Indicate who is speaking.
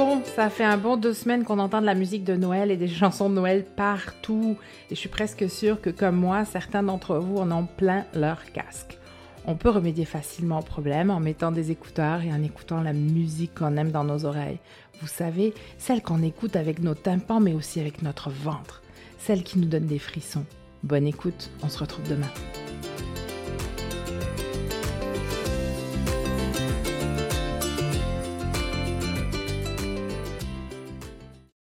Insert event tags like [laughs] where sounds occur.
Speaker 1: Bon, Ça fait un bon deux semaines qu'on entend de la musique de Noël et des [laughs] chansons de Noël partout. Et je suis presque sûre que, comme moi, certains d'entre vous en ont plein leur casque. On peut remédier facilement au problème en mettant des écouteurs et en écoutant la musique qu'on aime dans nos oreilles. Vous savez, celle qu'on écoute avec nos tympans mais aussi avec notre ventre. Celle qui nous donne des frissons. Bonne écoute, on se retrouve demain.